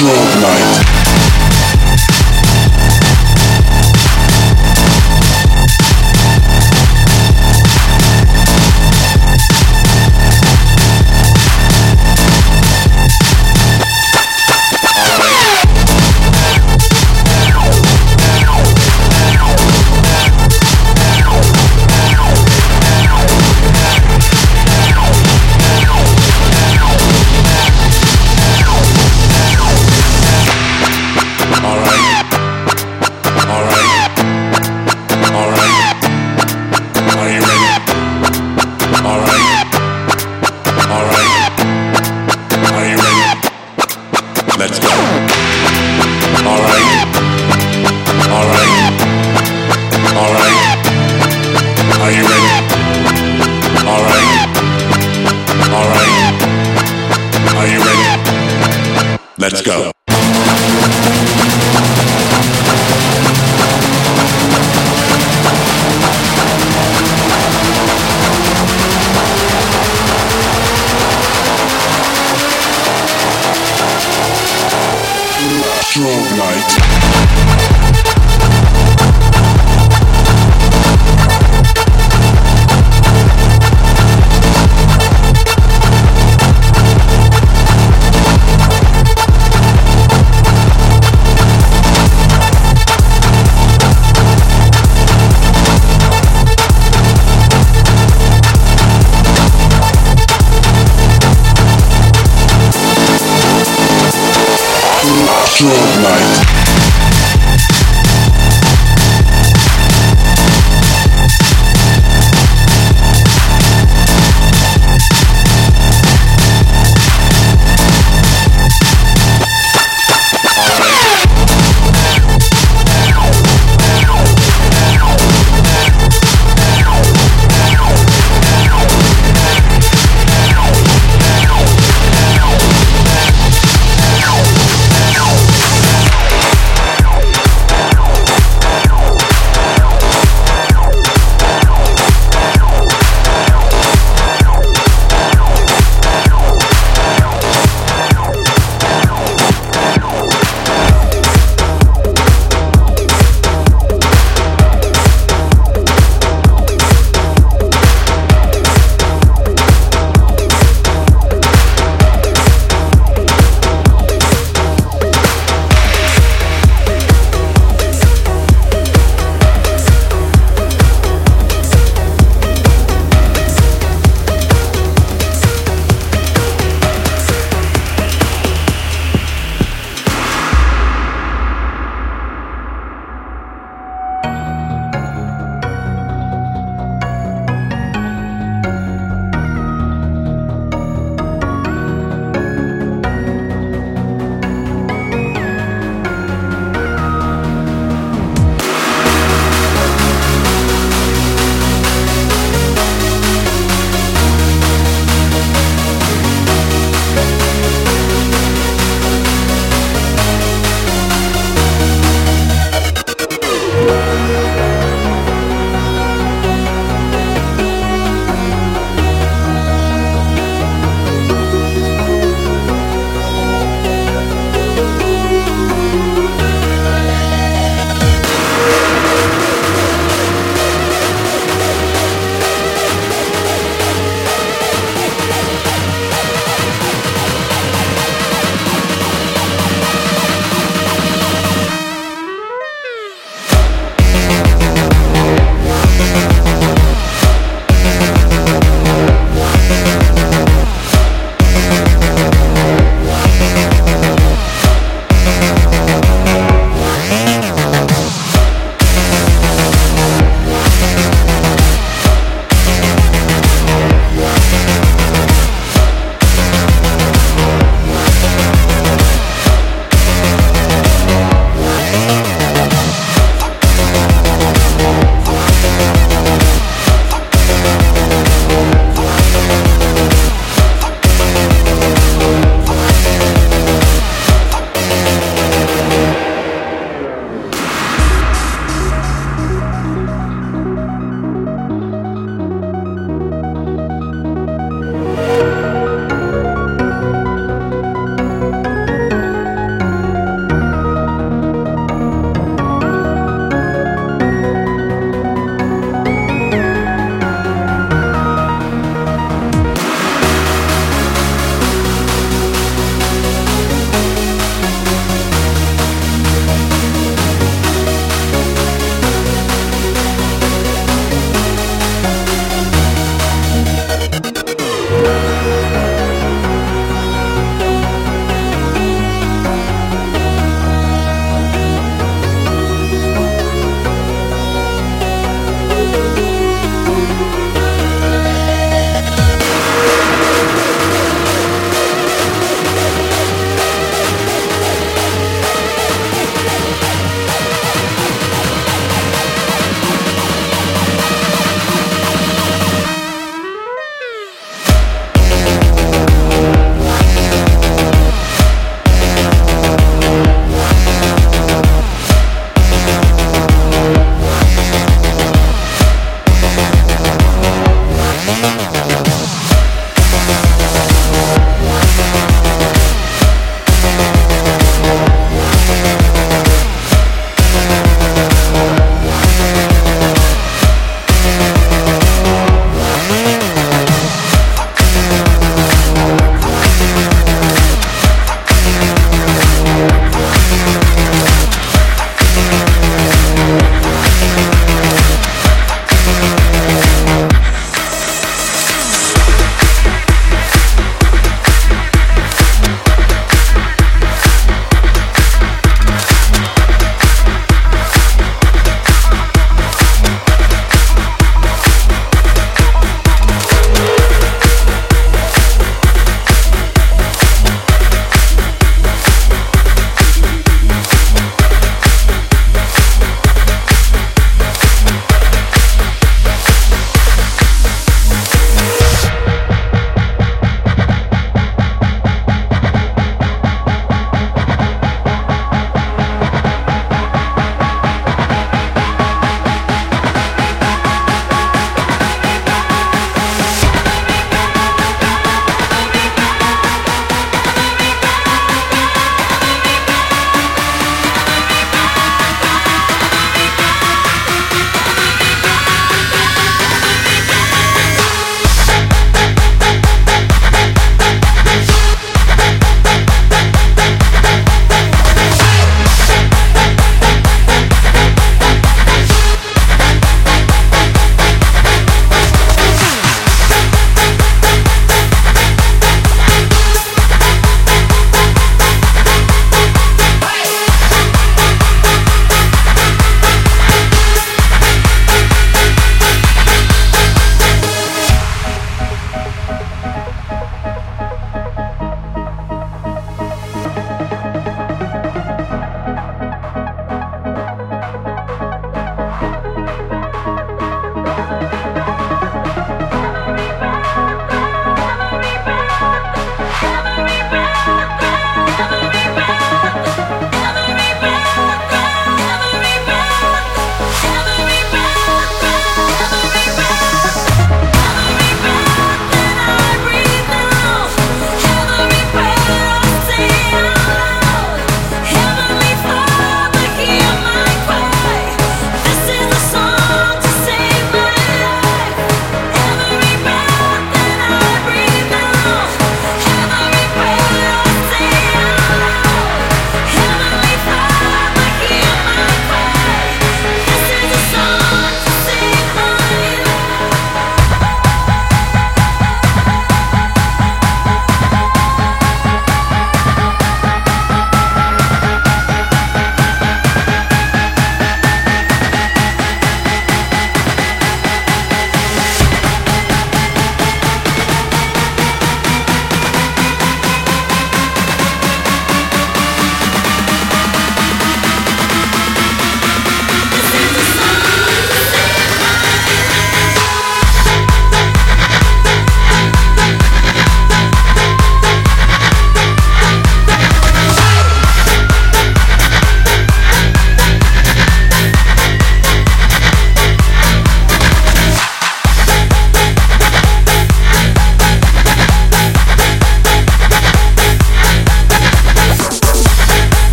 Electro Night.